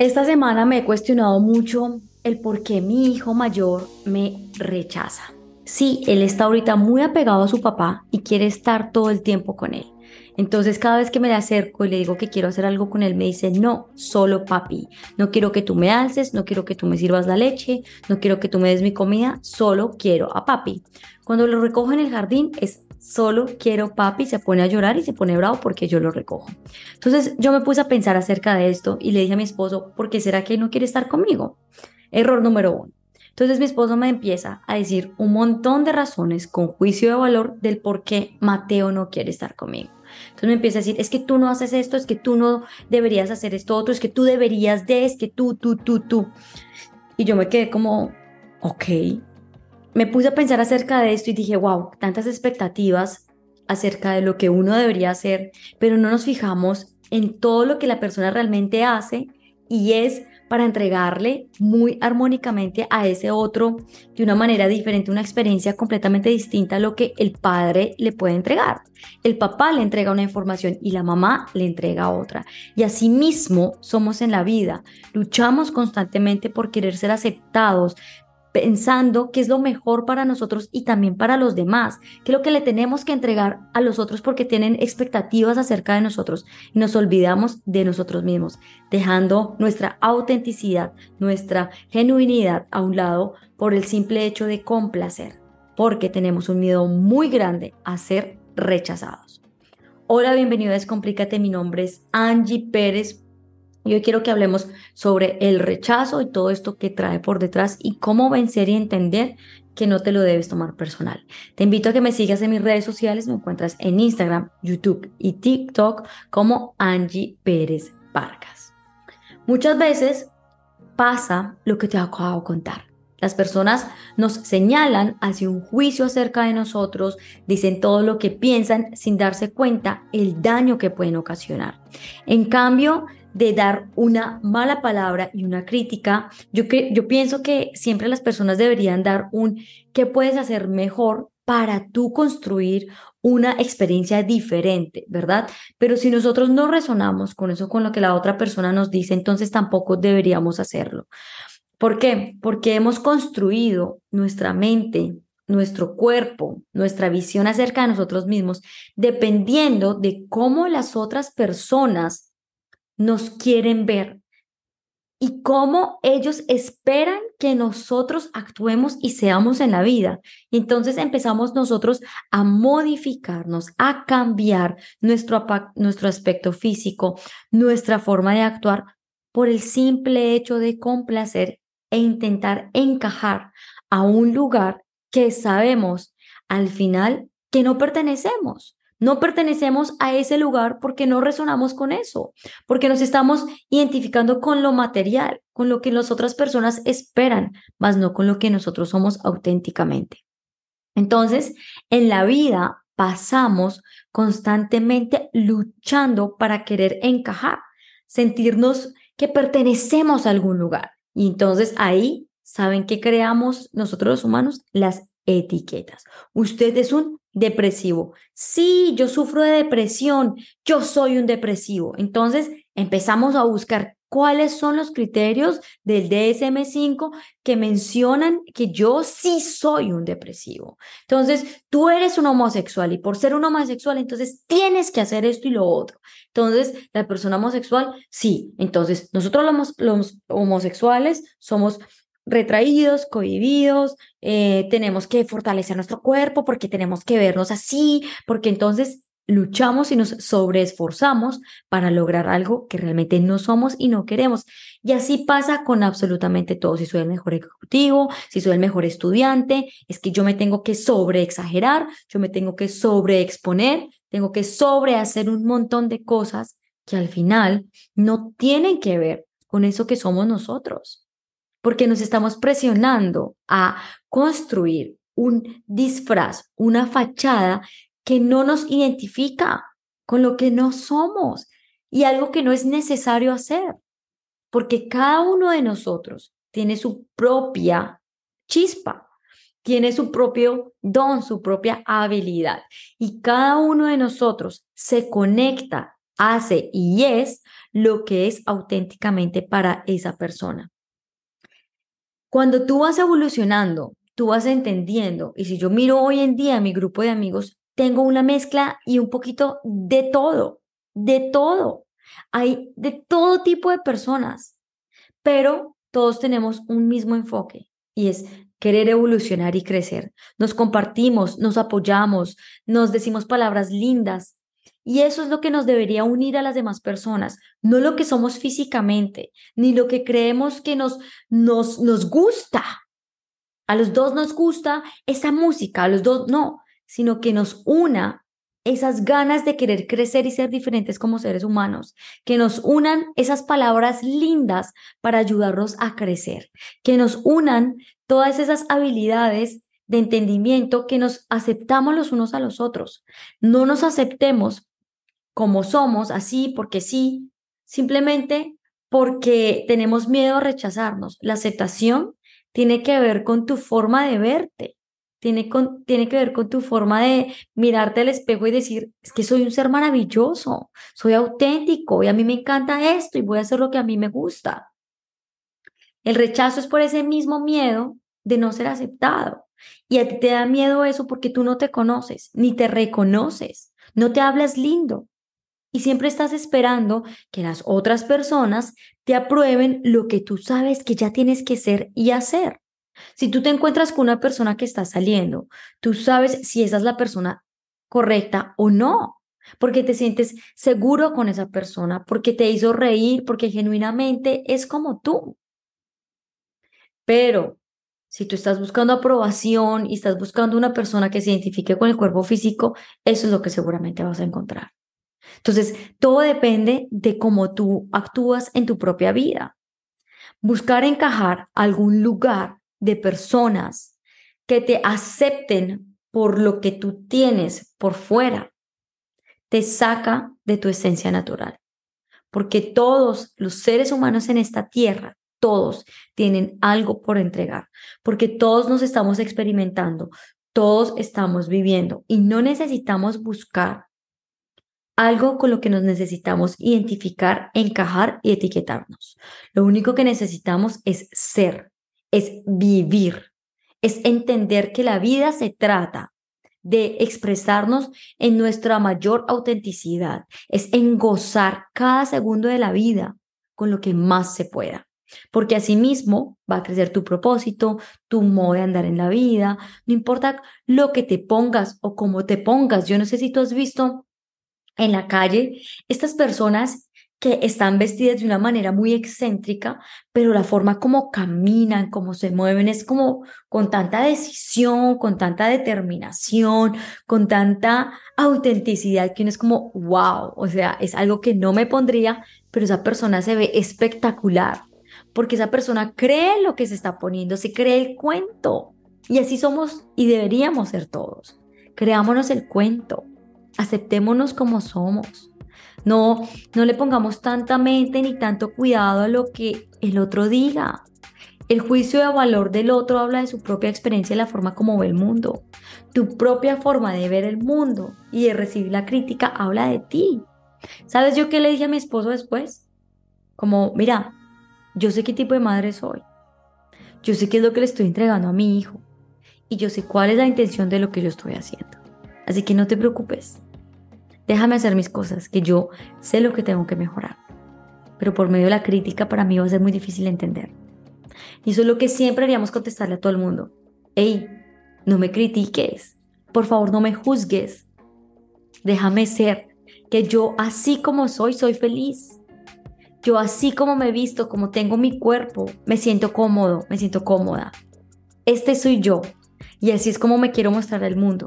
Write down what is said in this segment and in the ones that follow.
Esta semana me he cuestionado mucho el por qué mi hijo mayor me rechaza. Sí, él está ahorita muy apegado a su papá y quiere estar todo el tiempo con él. Entonces cada vez que me le acerco y le digo que quiero hacer algo con él, me dice, no, solo papi. No quiero que tú me alces, no quiero que tú me sirvas la leche, no quiero que tú me des mi comida, solo quiero a papi. Cuando lo recojo en el jardín es solo quiero papi, se pone a llorar y se pone bravo porque yo lo recojo. Entonces yo me puse a pensar acerca de esto y le dije a mi esposo, ¿por qué será que no quiere estar conmigo? Error número uno. Entonces mi esposo me empieza a decir un montón de razones con juicio de valor del por qué Mateo no quiere estar conmigo. Entonces me empieza a decir, es que tú no haces esto, es que tú no deberías hacer esto otro, es que tú deberías de, es que tú, tú, tú, tú. Y yo me quedé como, ok, me puse a pensar acerca de esto y dije, wow, tantas expectativas acerca de lo que uno debería hacer, pero no nos fijamos en todo lo que la persona realmente hace y es para entregarle muy armónicamente a ese otro de una manera diferente, una experiencia completamente distinta a lo que el padre le puede entregar. El papá le entrega una información y la mamá le entrega otra. Y así mismo somos en la vida. Luchamos constantemente por querer ser aceptados, pensando que es lo mejor para nosotros y también para los demás, que es lo que le tenemos que entregar a los otros porque tienen expectativas acerca de nosotros y nos olvidamos de nosotros mismos, dejando nuestra autenticidad, nuestra genuinidad a un lado por el simple hecho de complacer, porque tenemos un miedo muy grande a ser rechazados. Hola, bienvenido a Descomplícate, mi nombre es Angie Pérez y hoy quiero que hablemos sobre el rechazo y todo esto que trae por detrás y cómo vencer y entender que no te lo debes tomar personal. Te invito a que me sigas en mis redes sociales, me encuentras en Instagram, YouTube y TikTok como Angie Pérez Vargas. Muchas veces pasa lo que te acabo de contar. Las personas nos señalan hacia un juicio acerca de nosotros, dicen todo lo que piensan sin darse cuenta el daño que pueden ocasionar. En cambio, de dar una mala palabra y una crítica, yo, yo pienso que siempre las personas deberían dar un qué puedes hacer mejor para tú construir una experiencia diferente, ¿verdad? Pero si nosotros no resonamos con eso, con lo que la otra persona nos dice, entonces tampoco deberíamos hacerlo. ¿Por qué? Porque hemos construido nuestra mente, nuestro cuerpo, nuestra visión acerca de nosotros mismos, dependiendo de cómo las otras personas nos quieren ver y cómo ellos esperan que nosotros actuemos y seamos en la vida. Entonces empezamos nosotros a modificarnos, a cambiar nuestro, nuestro aspecto físico, nuestra forma de actuar por el simple hecho de complacer e intentar encajar a un lugar que sabemos al final que no pertenecemos. No pertenecemos a ese lugar porque no resonamos con eso, porque nos estamos identificando con lo material, con lo que las otras personas esperan, más no con lo que nosotros somos auténticamente. Entonces, en la vida pasamos constantemente luchando para querer encajar, sentirnos que pertenecemos a algún lugar. Y entonces ahí, ¿saben qué creamos nosotros los humanos? Las etiquetas. Usted es un depresivo. Sí, yo sufro de depresión, yo soy un depresivo. Entonces empezamos a buscar cuáles son los criterios del DSM5 que mencionan que yo sí soy un depresivo. Entonces, tú eres un homosexual y por ser un homosexual, entonces tienes que hacer esto y lo otro. Entonces, la persona homosexual, sí. Entonces, nosotros los, los homosexuales somos retraídos, cohibidos, eh, tenemos que fortalecer nuestro cuerpo porque tenemos que vernos así, porque entonces luchamos y nos sobreesforzamos para lograr algo que realmente no somos y no queremos. Y así pasa con absolutamente todo. Si soy el mejor ejecutivo, si soy el mejor estudiante, es que yo me tengo que sobreexagerar, yo me tengo que sobreexponer, tengo que sobrehacer un montón de cosas que al final no tienen que ver con eso que somos nosotros porque nos estamos presionando a construir un disfraz, una fachada que no nos identifica con lo que no somos y algo que no es necesario hacer, porque cada uno de nosotros tiene su propia chispa, tiene su propio don, su propia habilidad y cada uno de nosotros se conecta hace y es lo que es auténticamente para esa persona. Cuando tú vas evolucionando, tú vas entendiendo, y si yo miro hoy en día a mi grupo de amigos, tengo una mezcla y un poquito de todo, de todo. Hay de todo tipo de personas, pero todos tenemos un mismo enfoque y es querer evolucionar y crecer. Nos compartimos, nos apoyamos, nos decimos palabras lindas. Y eso es lo que nos debería unir a las demás personas, no lo que somos físicamente, ni lo que creemos que nos, nos, nos gusta. A los dos nos gusta esa música, a los dos no, sino que nos una esas ganas de querer crecer y ser diferentes como seres humanos, que nos unan esas palabras lindas para ayudarnos a crecer, que nos unan todas esas habilidades de entendimiento, que nos aceptamos los unos a los otros. No nos aceptemos como somos, así porque sí, simplemente porque tenemos miedo a rechazarnos. La aceptación tiene que ver con tu forma de verte, tiene, tiene que ver con tu forma de mirarte al espejo y decir, es que soy un ser maravilloso, soy auténtico y a mí me encanta esto y voy a hacer lo que a mí me gusta. El rechazo es por ese mismo miedo de no ser aceptado. Y a ti te da miedo eso porque tú no te conoces, ni te reconoces, no te hablas lindo. Y siempre estás esperando que las otras personas te aprueben lo que tú sabes que ya tienes que ser y hacer. Si tú te encuentras con una persona que está saliendo, tú sabes si esa es la persona correcta o no, porque te sientes seguro con esa persona, porque te hizo reír, porque genuinamente es como tú. Pero si tú estás buscando aprobación y estás buscando una persona que se identifique con el cuerpo físico, eso es lo que seguramente vas a encontrar. Entonces, todo depende de cómo tú actúas en tu propia vida. Buscar encajar algún lugar de personas que te acepten por lo que tú tienes por fuera, te saca de tu esencia natural. Porque todos los seres humanos en esta tierra, todos tienen algo por entregar, porque todos nos estamos experimentando, todos estamos viviendo y no necesitamos buscar algo con lo que nos necesitamos identificar, encajar y etiquetarnos. Lo único que necesitamos es ser, es vivir, es entender que la vida se trata de expresarnos en nuestra mayor autenticidad, es en gozar cada segundo de la vida con lo que más se pueda. Porque asimismo va a crecer tu propósito, tu modo de andar en la vida, no importa lo que te pongas o cómo te pongas. Yo no sé si tú has visto en la calle estas personas que están vestidas de una manera muy excéntrica, pero la forma como caminan, como se mueven, es como con tanta decisión, con tanta determinación, con tanta autenticidad, que uno es como, wow, o sea, es algo que no me pondría, pero esa persona se ve espectacular, porque esa persona cree lo que se está poniendo, se cree el cuento. Y así somos y deberíamos ser todos. Creámonos el cuento, aceptémonos como somos no, no le pongamos tanta mente ni tanto cuidado a lo que el otro diga. El juicio de valor del otro habla de su propia experiencia y la forma como ve el mundo. Tu propia forma de ver el mundo y de recibir la crítica habla de ti. ¿Sabes yo qué le dije a mi esposo después? Como, mira, yo sé qué tipo de madre soy. Yo sé qué es lo que le estoy entregando a mi hijo. Y yo sé cuál es la intención de lo que yo estoy haciendo. Así que no te preocupes. Déjame hacer mis cosas, que yo sé lo que tengo que mejorar. Pero por medio de la crítica para mí va a ser muy difícil entender. Y eso es lo que siempre haríamos contestarle a todo el mundo. Hey, no me critiques. Por favor, no me juzgues. Déjame ser. Que yo así como soy, soy feliz. Yo así como me he visto, como tengo mi cuerpo, me siento cómodo, me siento cómoda. Este soy yo. Y así es como me quiero mostrar al mundo.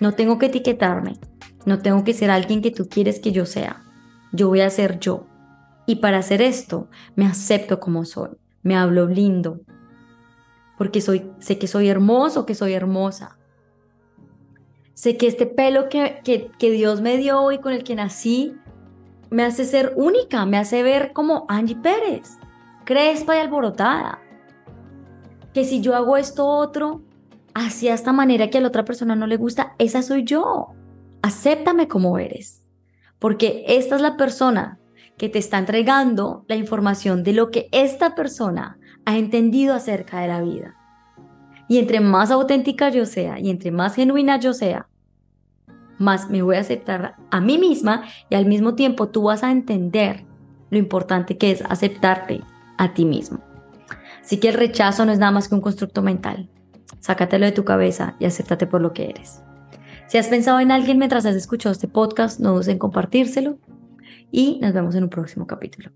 No tengo que etiquetarme. No tengo que ser alguien que tú quieres que yo sea. Yo voy a ser yo. Y para hacer esto, me acepto como soy. Me hablo lindo. Porque soy, sé que soy hermoso, que soy hermosa. Sé que este pelo que, que, que Dios me dio y con el que nací me hace ser única, me hace ver como Angie Pérez, crespa y alborotada. Que si yo hago esto otro, hacia esta manera que a la otra persona no le gusta, esa soy yo. Acéptame como eres, porque esta es la persona que te está entregando la información de lo que esta persona ha entendido acerca de la vida. Y entre más auténtica yo sea y entre más genuina yo sea, más me voy a aceptar a mí misma y al mismo tiempo tú vas a entender lo importante que es aceptarte a ti mismo. Así que el rechazo no es nada más que un constructo mental. Sácatelo de tu cabeza y acéptate por lo que eres. Si has pensado en alguien mientras has escuchado este podcast, no dudes en compartírselo y nos vemos en un próximo capítulo.